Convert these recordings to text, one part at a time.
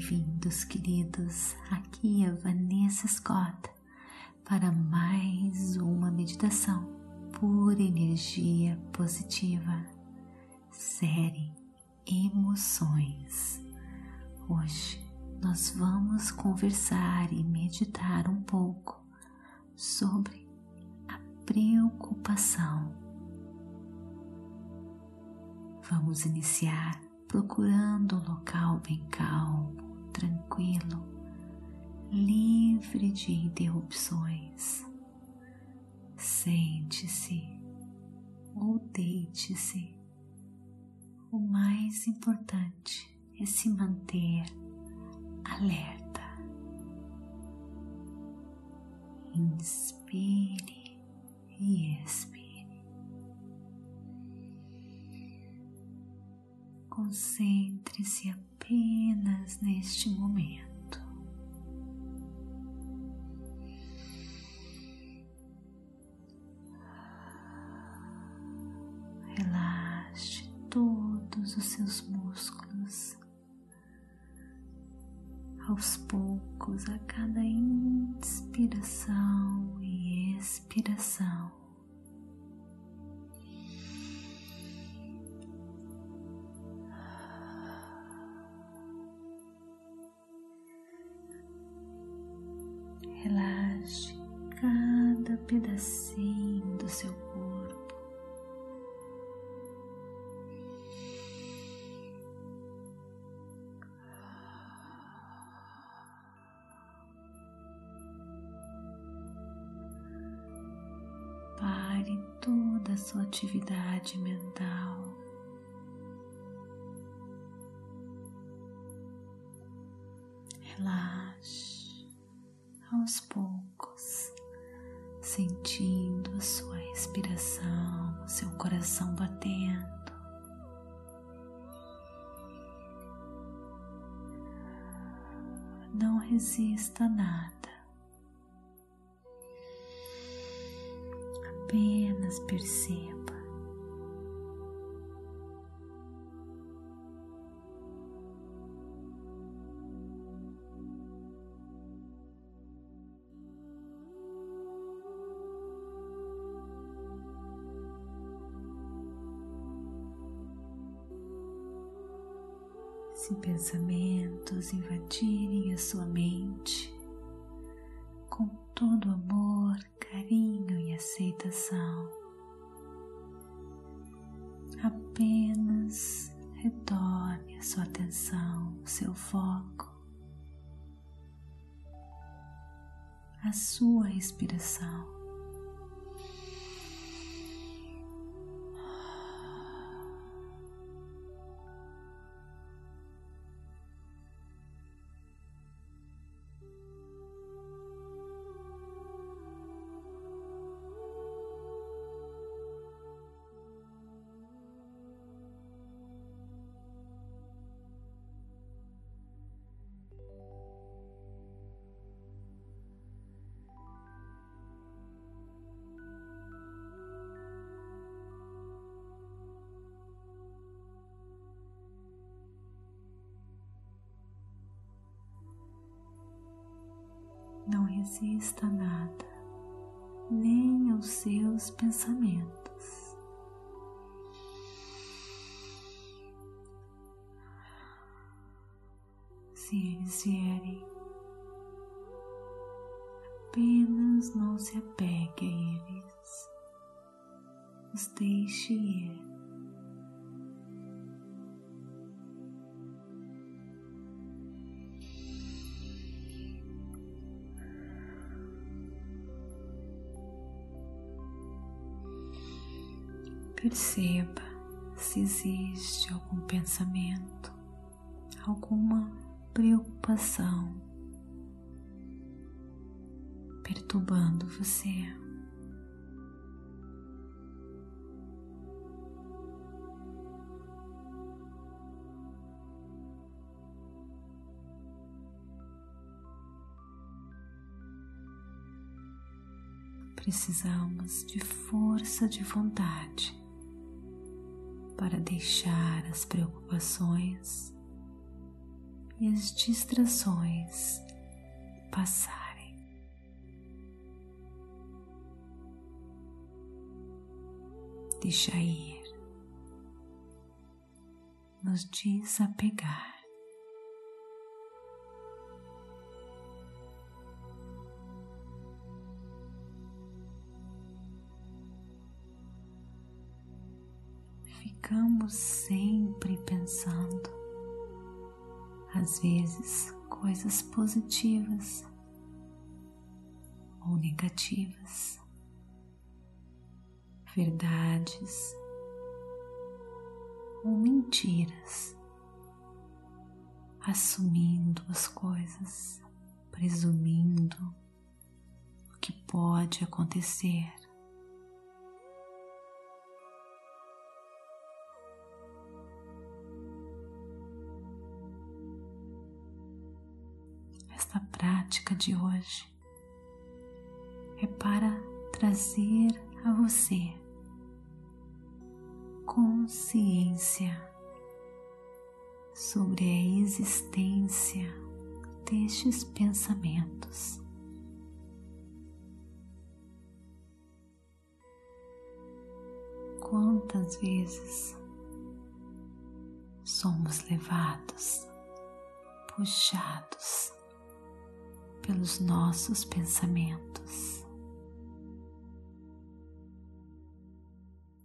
Bem-vindos, queridos. Aqui é Vanessa Scott para mais uma meditação por energia positiva. Série Emoções. Hoje nós vamos conversar e meditar um pouco sobre a preocupação. Vamos iniciar procurando um local bem calmo, tranquilo, livre de interrupções. Sente-se ou deite-se. O mais importante é se manter alerta. Inspire e expire. Concentre-se neste momento. Relaxe todos os seus músculos. Aos poucos, a cada inspiração e expiração, atividade mental. Relaxe aos poucos, sentindo a sua respiração, o seu coração batendo. Não resista a nada, apenas perceba. Se pensamentos invadirem a sua mente, com todo amor, carinho e aceitação, apenas retorne a sua atenção, o seu foco, a sua respiração. Resista a nada, nem aos seus pensamentos. Se eles vierem, apenas não se apegue a eles, os deixe ir. Perceba se existe algum pensamento, alguma preocupação perturbando você. Precisamos de força de vontade para deixar as preocupações e as distrações passarem. Deixa ir, nos desapegar. Ficamos sempre pensando, às vezes coisas positivas ou negativas, verdades ou mentiras, assumindo as coisas, presumindo o que pode acontecer. Prática de hoje é para trazer a você consciência sobre a existência destes pensamentos. Quantas vezes somos levados, puxados pelos nossos pensamentos,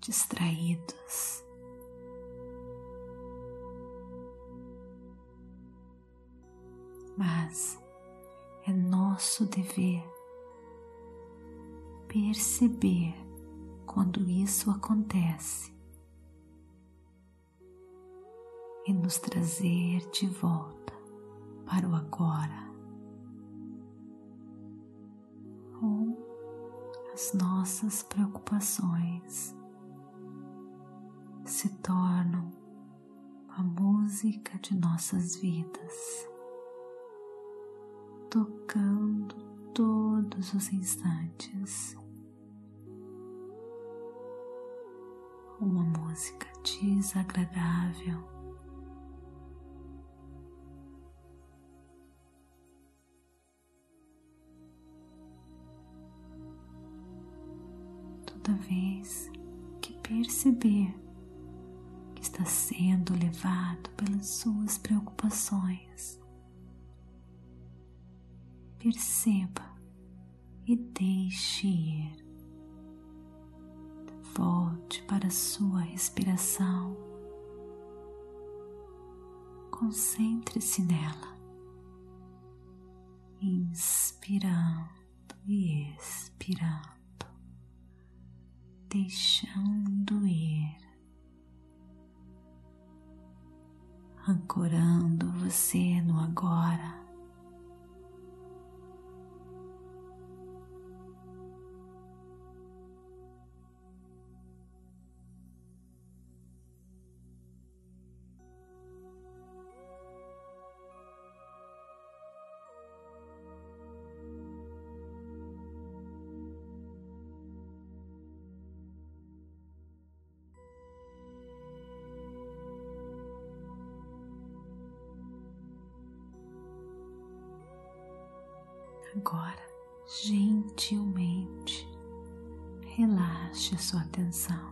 distraídos. Mas é nosso dever perceber quando isso acontece e nos trazer de volta para o agora. As nossas preocupações se tornam a música de nossas vidas, tocando todos os instantes. Uma música desagradável toda vez que perceber que está sendo levado pelas suas preocupações, perceba e deixe ir. Volte para a sua respiração. Concentre-se nela, inspirando e expirando deixando ir, ancorando você no agora. Relaxe a sua atenção.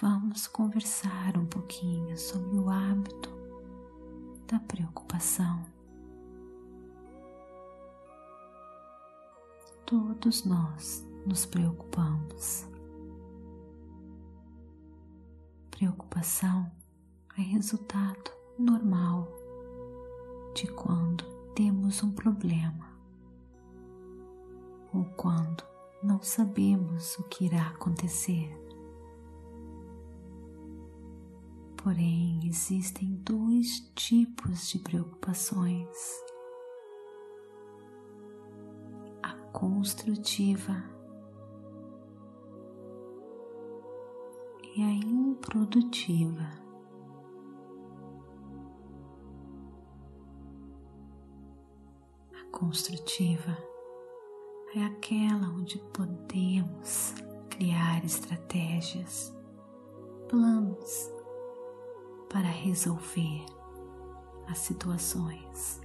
Vamos conversar um pouquinho sobre o hábito da preocupação. Todos nós nos preocupamos. Preocupação é resultado normal de quando temos um problema ou quando não sabemos o que irá acontecer. Porém, existem dois tipos de preocupações: a construtiva e a improdutiva. construtiva é aquela onde podemos criar estratégias, planos para resolver as situações.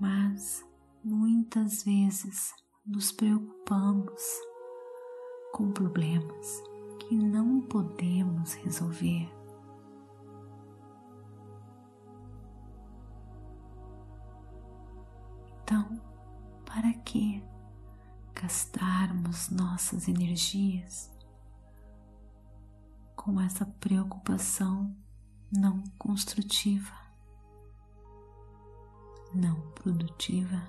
Mas muitas vezes nos preocupamos com problemas que não podemos resolver. Então, que gastarmos nossas energias com essa preocupação não construtiva, não produtiva,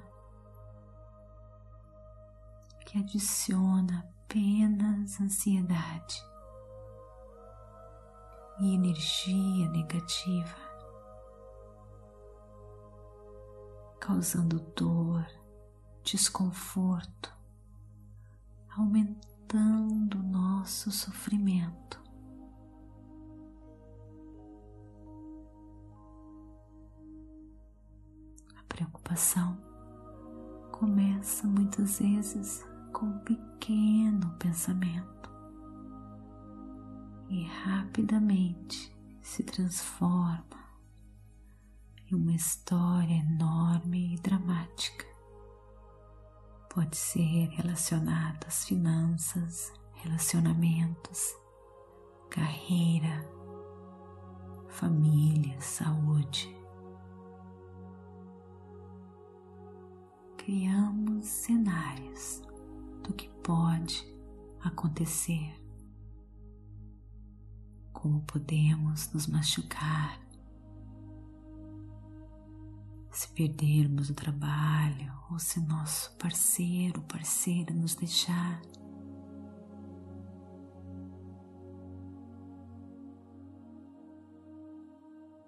que adiciona apenas ansiedade e energia negativa, causando dor, desconforto, aumentando o nosso sofrimento. A preocupação começa muitas vezes com um pequeno pensamento e rapidamente se transforma em uma história enorme e dramática. Pode ser relacionado às finanças, relacionamentos, carreira, família, saúde. Criamos cenários do que pode acontecer, como podemos nos machucar, se perdermos o trabalho ou se nosso parceiro parceira nos deixar.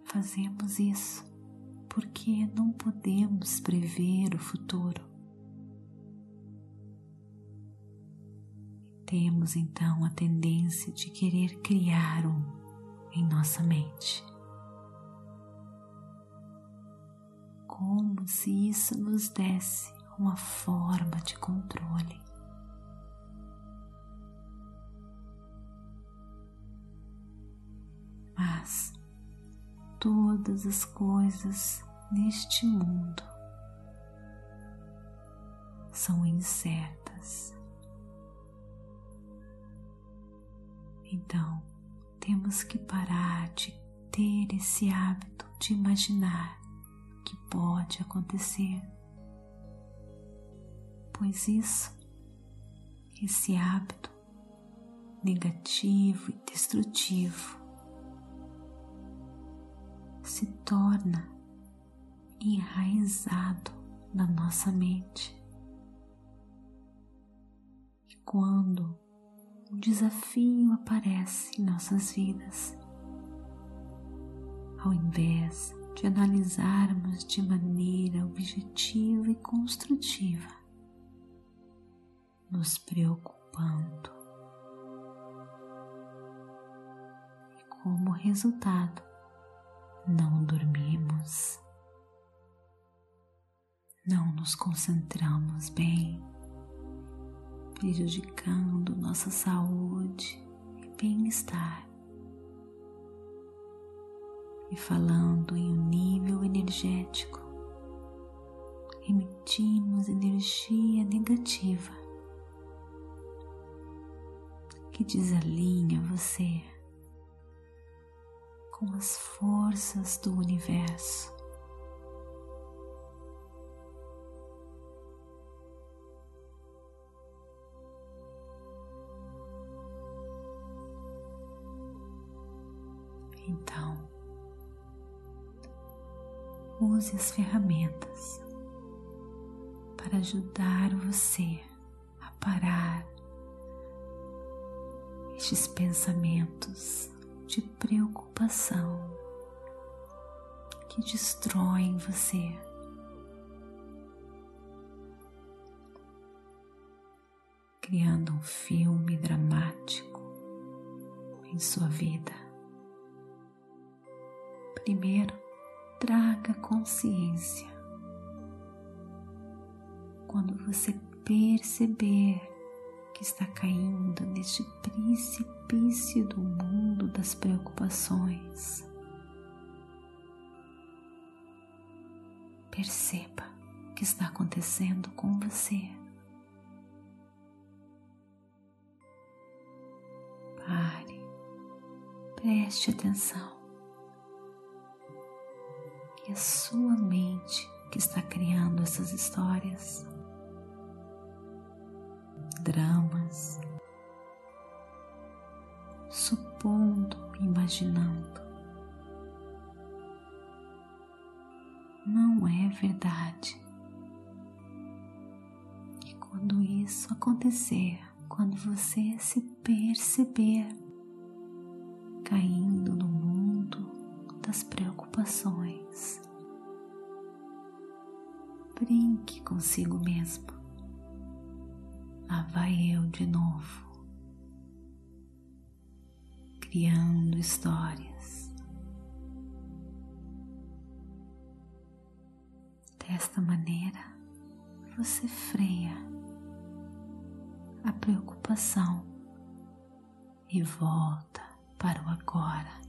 Fazemos isso porque não podemos prever o futuro. temos então a tendência de querer criar um em nossa mente. Como se isso nos desse uma forma de controle. Mas todas as coisas neste mundo são incertas. Então, temos que parar de ter esse hábito de imaginar pode acontecer, pois isso, esse hábito negativo e destrutivo, se torna enraizado na nossa mente. E quando um desafio aparece em nossas vidas. Ao invés de analisarmos de maneira objetiva e construtiva, nos preocupando. E como resultado, não dormimos, não nos concentramos bem prejudicando nossa saúde e bem-estar. E falando em um nível energético, emitimos energia negativa que desalinha você com as forças do universo. Então, use as ferramentas para ajudar você a parar estes pensamentos de preocupação que destroem você. Criando um filme dramático em sua vida. Primeiro, traga consciência. Quando você perceber que está caindo neste precipício do mundo das preocupações. Perceba o que está acontecendo com você. Pare, preste atenção. A sua mente que está criando essas histórias, dramas, supondo, imaginando. Não é verdade. E quando isso acontecer, quando você se perceber caindo no das preocupações, brinque consigo mesmo. Lá vai eu de novo criando histórias. Desta maneira, você freia a preocupação e volta para o agora.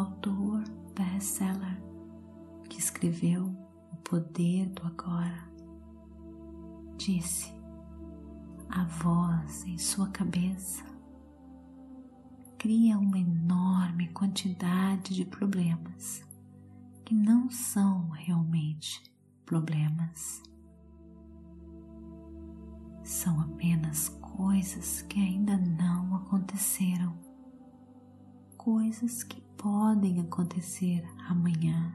Autor best-seller que escreveu poder do agora, disse a voz em sua cabeça cria uma enorme quantidade de problemas que não são realmente problemas. São apenas coisas que ainda não aconteceram, coisas que podem acontecer amanhã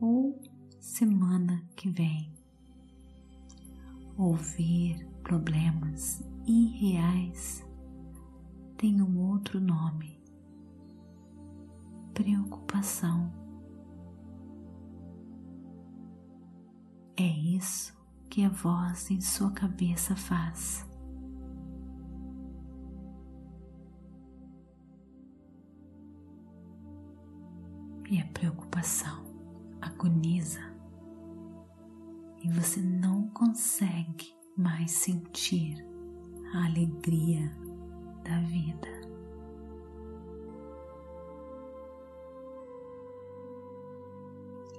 ou semana que vem. Ouvir problemas irreais tem um outro nome: preocupação. É isso que a voz em sua cabeça faz. E a preocupação agoniza e você não consegue mais sentir a alegria da vida.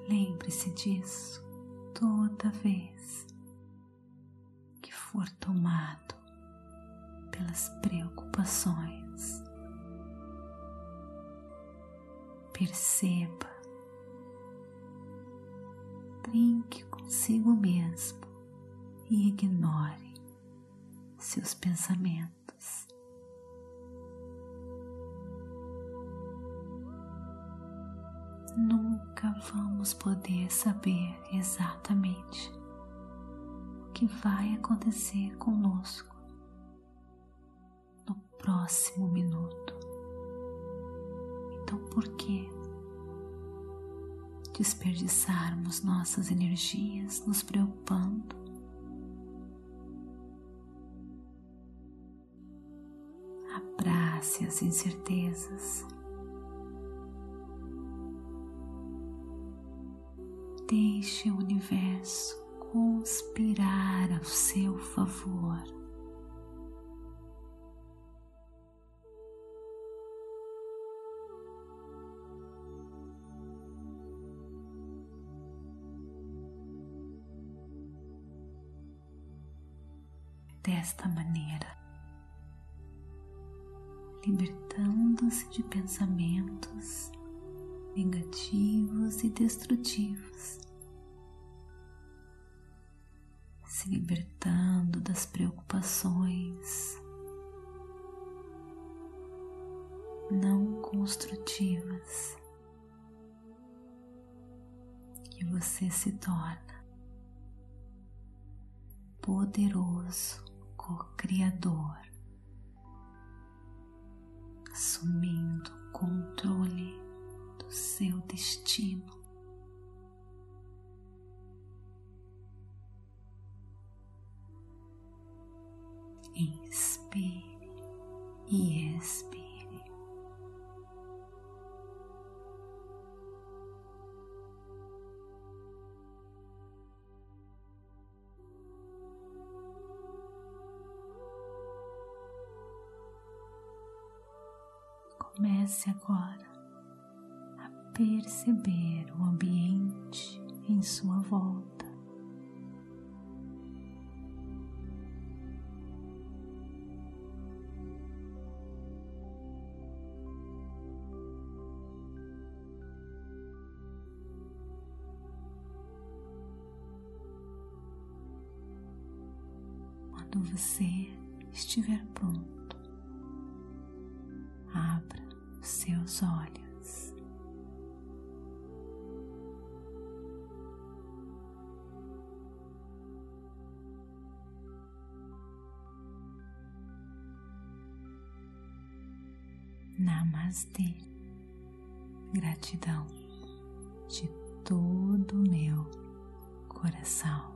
Lembre-se disso toda vez que for tomado pelas preocupações. Perceba brinque consigo mesmo e ignore seus pensamentos. Nunca vamos poder saber exatamente o que vai acontecer conosco no próximo minuto. Então, por que desperdiçarmos nossas energias nos preocupando. Abrace as incertezas. Deixe o universo conspirar ao seu favor. Desta maneira, libertando-se de pensamentos negativos e destrutivos, se libertando das preocupações não construtivas que você se torna poderoso co-criador, assumindo o controle do seu destino. Inspire e expire. Comece agora a perceber o ambiente em sua volta. Quando você estiver pronto, seus olhos. Namastê. Gratidão de todo o meu coração.